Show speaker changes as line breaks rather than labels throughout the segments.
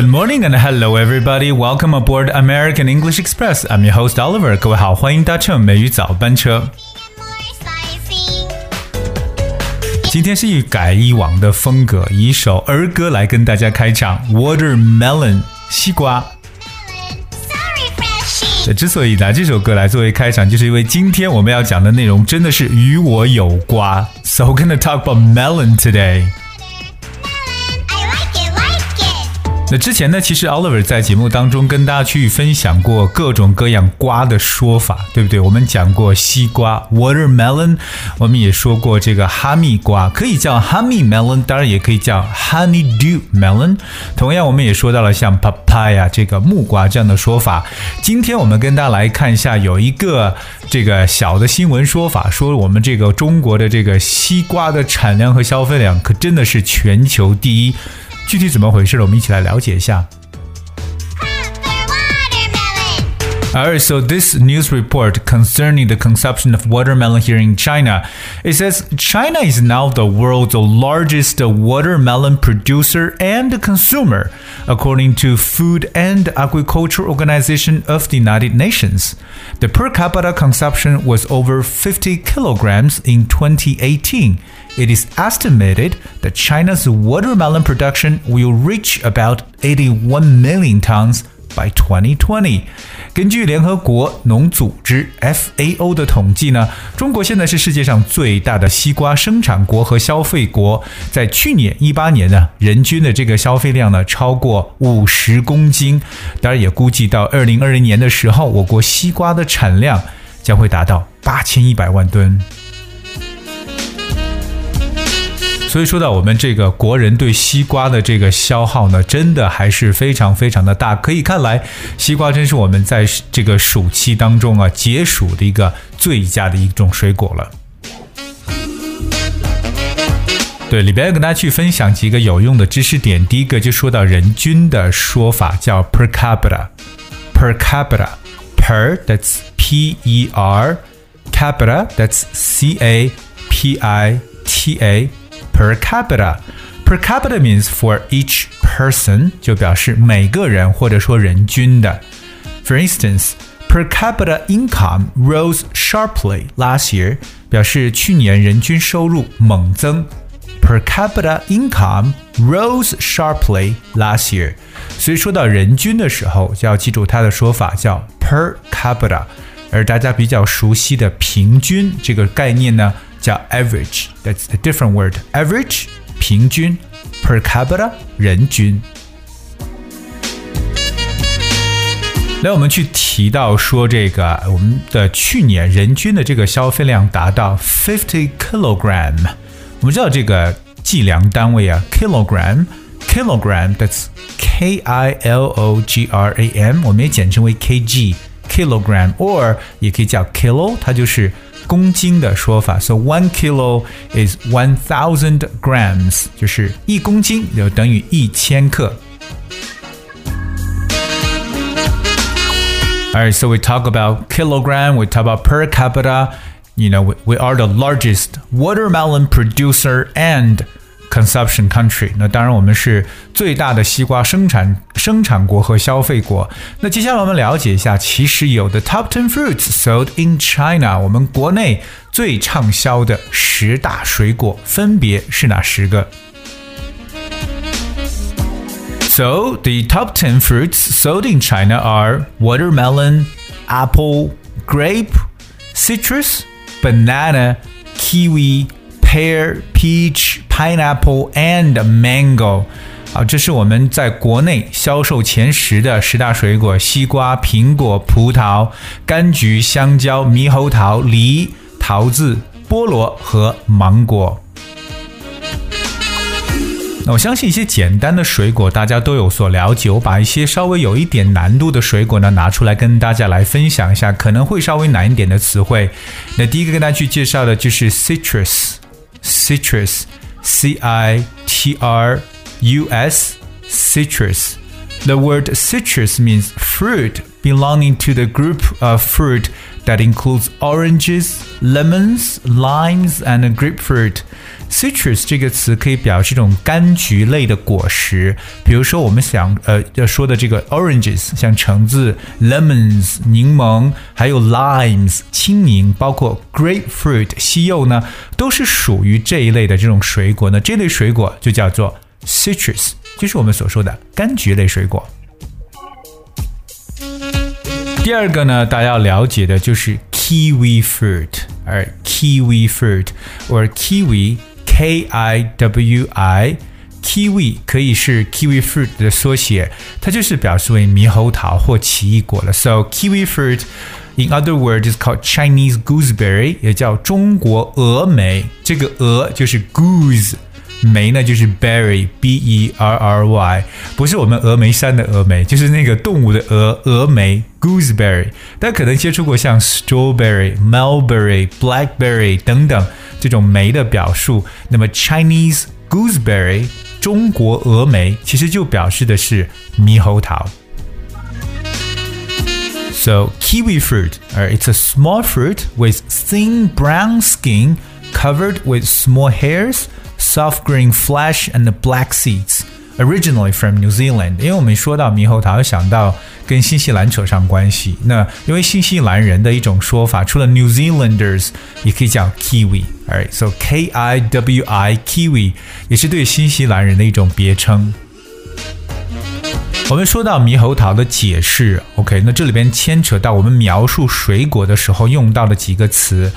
Good morning and hello everybody. Welcome aboard American English Express. I'm your host Oliver. 各位好，欢迎搭乘美语早班车。今天是一改以往的风格，以一首儿歌来跟大家开场。Watermelon，西瓜。之所以拿这首歌来作为开场，就是因为今天我们要讲的内容真的是与我有瓜。So we're gonna talk about melon today. 那之前呢，其实 Oliver 在节目当中跟大家去分享过各种各样瓜的说法，对不对？我们讲过西瓜 （watermelon），我们也说过这个哈密瓜，可以叫 honey melon，当然也可以叫 honeydew melon。同样，我们也说到了像 papaya 这个木瓜这样的说法。今天我们跟大家来看一下，有一个这个小的新闻说法，说我们这个中国的这个西瓜的产量和消费量可真的是全球第一。具体怎么回事？我们一起来了解一下。Alright, so this news report concerning the consumption of watermelon here in China, it says China is now the world's largest watermelon producer and consumer, according to Food and Agriculture Organization of the United Nations. The per capita consumption was over 50 kilograms in 2018. It is estimated that China's watermelon production will reach about 81 million tons by 2020。根据联合国农组织 FAO 的统计呢，中国现在是世界上最大的西瓜生产国和消费国。在去年一八年呢，人均的这个消费量呢超过五十公斤。当然，也估计到二零二零年的时候，我国西瓜的产量将会达到八千一百万吨。 所以说到我们这个国人对西瓜的这个消耗呢，真的还是非常非常的大。可以看来，西瓜真是我们在这个暑期当中啊解暑的一个最佳的一种水果了。对，里边要跟大家去分享几个有用的知识点。第一个就说到人均的说法，叫 per capita，per capita，per that's p e r，capita that's c a p i t a。per capita. Per capita means for each person，就表示每个人或者说人均的。For instance, per capita income rose sharply last year，表示去年人均收入猛增。Per capita income rose sharply last year。所以说到人均的时候，就要记住它的说法叫 per capita。而大家比较熟悉的平均这个概念呢？ 叫 average，that's a different word。average 平均，per capita 人均。来，我们去提到说这个我们的去年人均的这个消费量达到 fifty kilogram。我们知道这个计量单位啊，kilogram，kilogram，that's K I L O G R A M，我们也简称为 kg，kilogram，or 也可以叫 kilo，它就是。 公斤的说法，so one kilo is one thousand grams，就是一公斤就等于一千克。Alright, so we talk about kilogram, we talk about per capita. You know, we, we are the largest watermelon producer and consumption country，那当然我们是最大的西瓜生产生产国和消费国。那接下来我们了解一下，其实有的 top ten fruits sold in China，我们国内最畅销的十大水果分别是哪十个？So the top 10 fruits sold in China are watermelon, apple, grape, citrus, banana, kiwi, pear, peach, pineapple and mango。啊，这是我们在国内销售前十的十大水果：西瓜、苹果、葡萄、柑橘、香蕉、猕猴桃、梨、桃子、菠萝和芒果。那我相信一些简单的水果大家都有所了解，我把一些稍微有一点难度的水果呢拿出来跟大家来分享一下，可能会稍微难一点的词汇。那第一个跟大家去介绍的就是 citrus，citrus。C I T R U S, citrus. The word citrus means fruit belonging to the group of fruit that includes oranges, lemons, limes, and grapefruit. Citrus 这个词可以表示这种柑橘类的果实，比如说我们想呃要说的这个 oranges，像橙子；lemons 柠檬，还有 limes 青柠，包括 grapefruit 西柚呢，都是属于这一类的这种水果呢。这类水果就叫做 citrus，就是我们所说的柑橘类水果。 第二个呢，大家要了解的就是 kiwi fruit，而 kiwi fruit 或者 kiwi K I W I kiwi 可以是 kiwi fruit 的缩写，它就是表示为猕猴桃或奇异果了。So kiwi fruit in other words is called Chinese gooseberry，也叫中国峨眉。这个峨就是 goose。 梅呢就是 berry，b e r r y，不是我们峨眉山的峨眉，就是那个动物的峨峨眉 gooseberry。大家可能接触过像 strawberry、mulberry、blackberry 等等这种梅的表述。那么 Chinese gooseberry 中国峨眉其实就表示的是猕猴桃。So kiwi fruit, uh, it's a small fruit with thin brown skin covered with small hairs Soft green flesh and black seeds. Originally from New Zealand，因为我们说到猕猴桃，想到跟新西兰扯上关系。那因为新西兰人的一种说法，除了 New Zealanders，也可以叫 Kiwi。Alright，so K I W I Kiwi 也是对新西兰人的一种别称。我们说到猕猴桃的解释，OK，那这里边牵扯到我们描述水果的时候用到的几个词。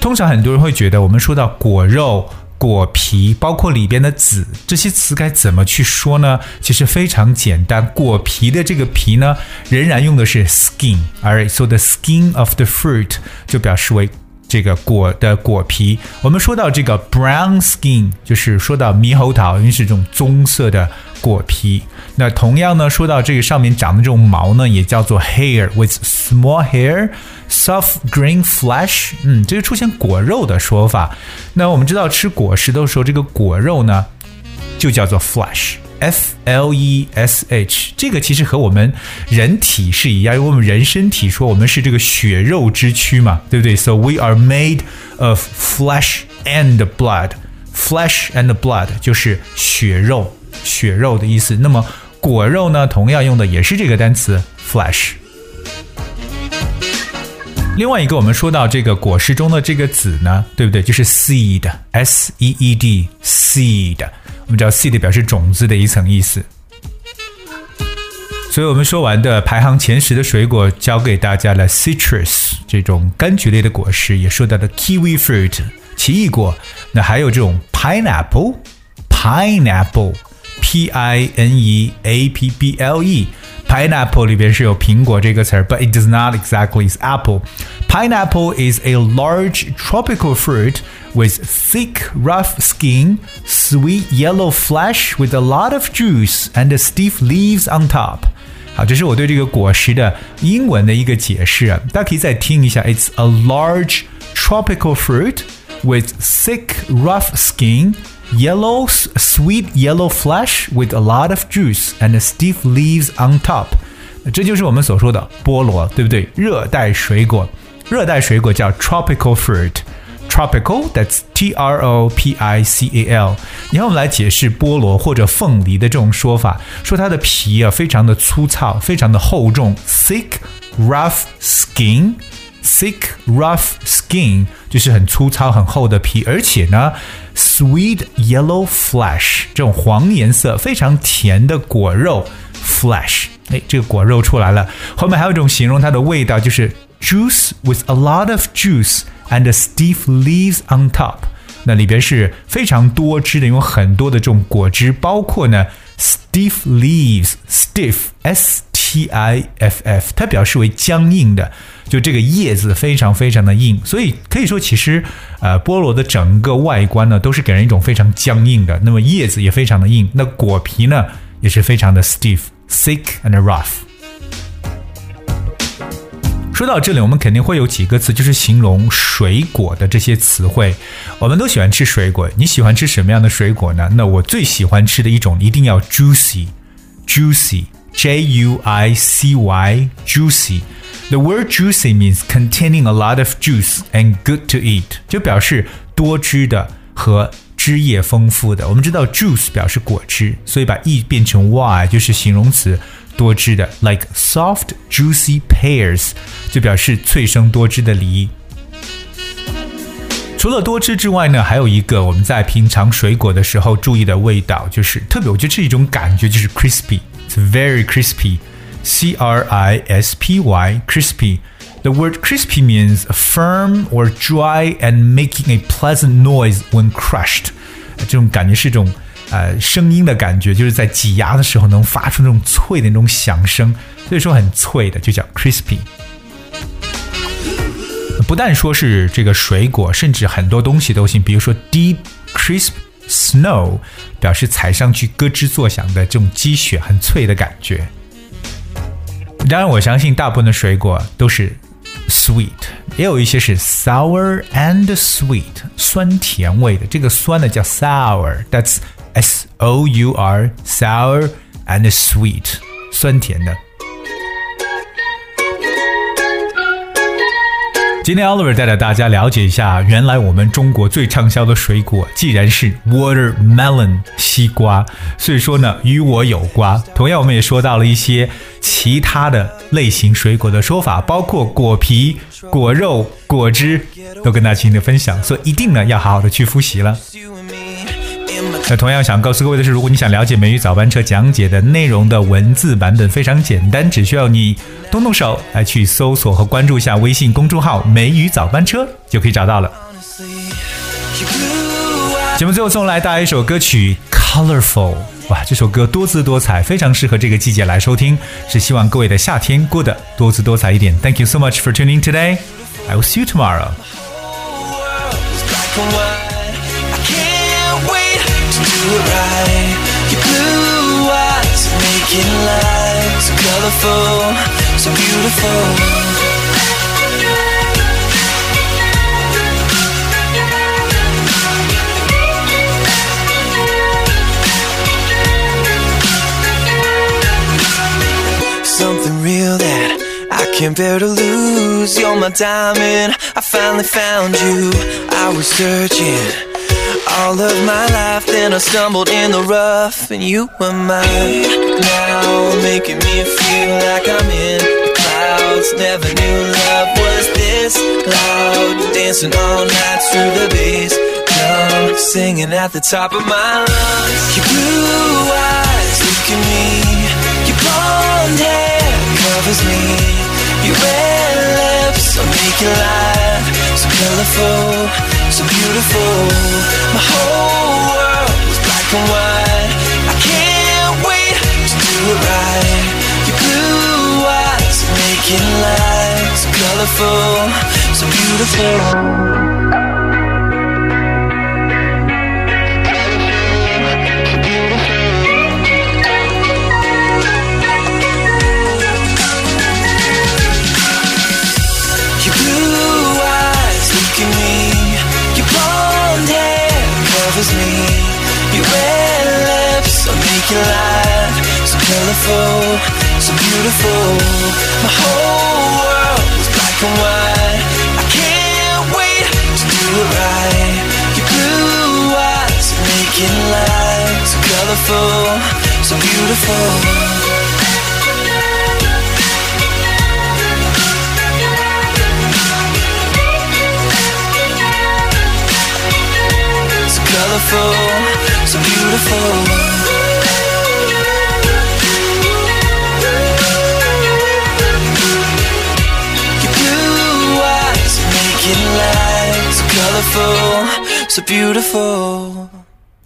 通常很多人会觉得，我们说到果肉。果皮包括里边的籽，这些词该怎么去说呢？其实非常简单，果皮的这个皮呢，仍然用的是 skin，alright，so the skin of the fruit 就表示为这个果的果皮。我们说到这个 brown skin，就是说到猕猴桃，因为是这种棕色的果皮。那同样呢，说到这个上面长的这种毛呢，也叫做 hair with small hair。Soft green flesh，嗯，这个出现果肉的说法。那我们知道吃果实的时候，这个果肉呢就叫做 flesh Flesh，这个其实和我们人体是一样，因为我们人身体说我们是这个血肉之躯嘛，对不对？So we are made of flesh and blood。Flesh and blood 就是血肉，血肉的意思。那么果肉呢，同样用的也是这个单词 flesh。另外一个，我们说到这个果实中的这个籽呢，对不对？就是 seed，s e e d，seed。我们知道 seed 表示种子的一层意思。所以我们说完的排行前十的水果，教给大家了 citrus 这种柑橘类的果实，也说到了 kiwi fruit 奇异果。那还有这种 pineapple，pineapple，p i n e a p p l e。pineapple 里边是有苹果这个词儿，but it does not exactly is apple. Pineapple is a large tropical fruit with thick, rough skin, sweet yellow flesh with a lot of juice and stiff leaves on top. 好，这是我对这个果实的英文的一个解释。大家可以再听一下。It's a large tropical fruit with thick, rough skin yellow, sweet yellow flesh with a lot of juice and stiff leaves on top。这就是我们所说的菠萝，对不对？热带水果，热带水果叫 tropical fruit。Tropical，that's T R O P I C A L。然后我们来解释菠萝或者凤梨的这种说法，说它的皮啊非常的粗糙，非常的厚重，thick rough skin。 thick rough skin 就是很粗糙很厚的皮，而且呢，sweet yellow flesh 这种黄颜色非常甜的果肉 flesh，哎，这个果肉出来了。后面还有一种形容它的味道，就是 juice with a lot of juice and stiff leaves on top。那里边是非常多汁的，有很多的这种果汁，包括呢 stiff leaves，stiff s T i f f，它表示为僵硬的。就这个叶子非常非常的硬，所以可以说其实，呃，菠萝的整个外观呢都是给人一种非常僵硬的。那么叶子也非常的硬，那果皮呢也是非常的 stiff, thick and rough。说到这里，我们肯定会有几个词，就是形容水果的这些词汇。我们都喜欢吃水果，你喜欢吃什么样的水果呢？那我最喜欢吃的一种一定要 juicy, juicy juicy，juicy，j u i c y，juicy。 The word juicy means containing a lot of juice and good to eat，就表示多汁的和汁液丰富的。我们知道 juice 表示果汁，所以把 e 变成 y 就是形容词多汁的，like soft juicy pears 就表示脆生多汁的梨。除了多汁之外呢，还有一个我们在品尝水果的时候注意的味道，就是特别，我觉得是一种感觉，就是 crispy，it's very crispy。C R I S P Y, crispy. The word crispy means firm or dry and making a pleasant noise when crushed. 这种感觉是一种呃声音的感觉，就是在挤压的时候能发出那种脆的那种响声，所以说很脆的就叫 crispy。不但说是这个水果，甚至很多东西都行，比如说 deep crisp snow，表示踩上去咯吱作响的这种积雪，很脆的感觉。当然，我相信大部分的水果都是 sweet，也有一些是 sour and sweet，酸甜味的。这个酸呢叫 sour，that's S O U R，sour and sweet，酸甜的。今天 Oliver 带着大家了解一下，原来我们中国最畅销的水果，既然是 watermelon 西瓜，所以说呢，与我有关。同样，我们也说到了一些其他的类型水果的说法，包括果皮、果肉、果汁，都跟大家进行分享。所以一定呢，要好好的去复习了。那同样想告诉各位的是，如果你想了解美语早班车讲解的内容的文字版本，非常简单，只需要你动动手来去搜索和关注一下微信公众号“美语早班车”，就可以找到了。节目最后送来大家一首歌曲《Colorful》，哇，这首歌多姿多彩，非常适合这个季节来收听，是希望各位的夏天过得多姿多彩一点。Thank you so much for tuning today. I will see you tomorrow. So colorful, so beautiful Something real that I can't bear to lose You're my diamond, I finally found you I was searching all of my life. Then I stumbled in the rough, and you were mine. Now making me feel like I'm in clouds. Never knew love was this loud. Dancing all night through the bass. Come singing at the top of my lungs. Your blue eyes look at me. Your blonde hair covers me. Your red lips are making life so colorful so beautiful. My whole world was black and white. It right. Your blue eyes making so colorful, so beautiful. So so beautiful. My whole world is black and white. I can't wait to do it right. Your blue eyes are making life so colorful, so beautiful. So colorful, so beautiful. Eyes making light so colorful, so beautiful.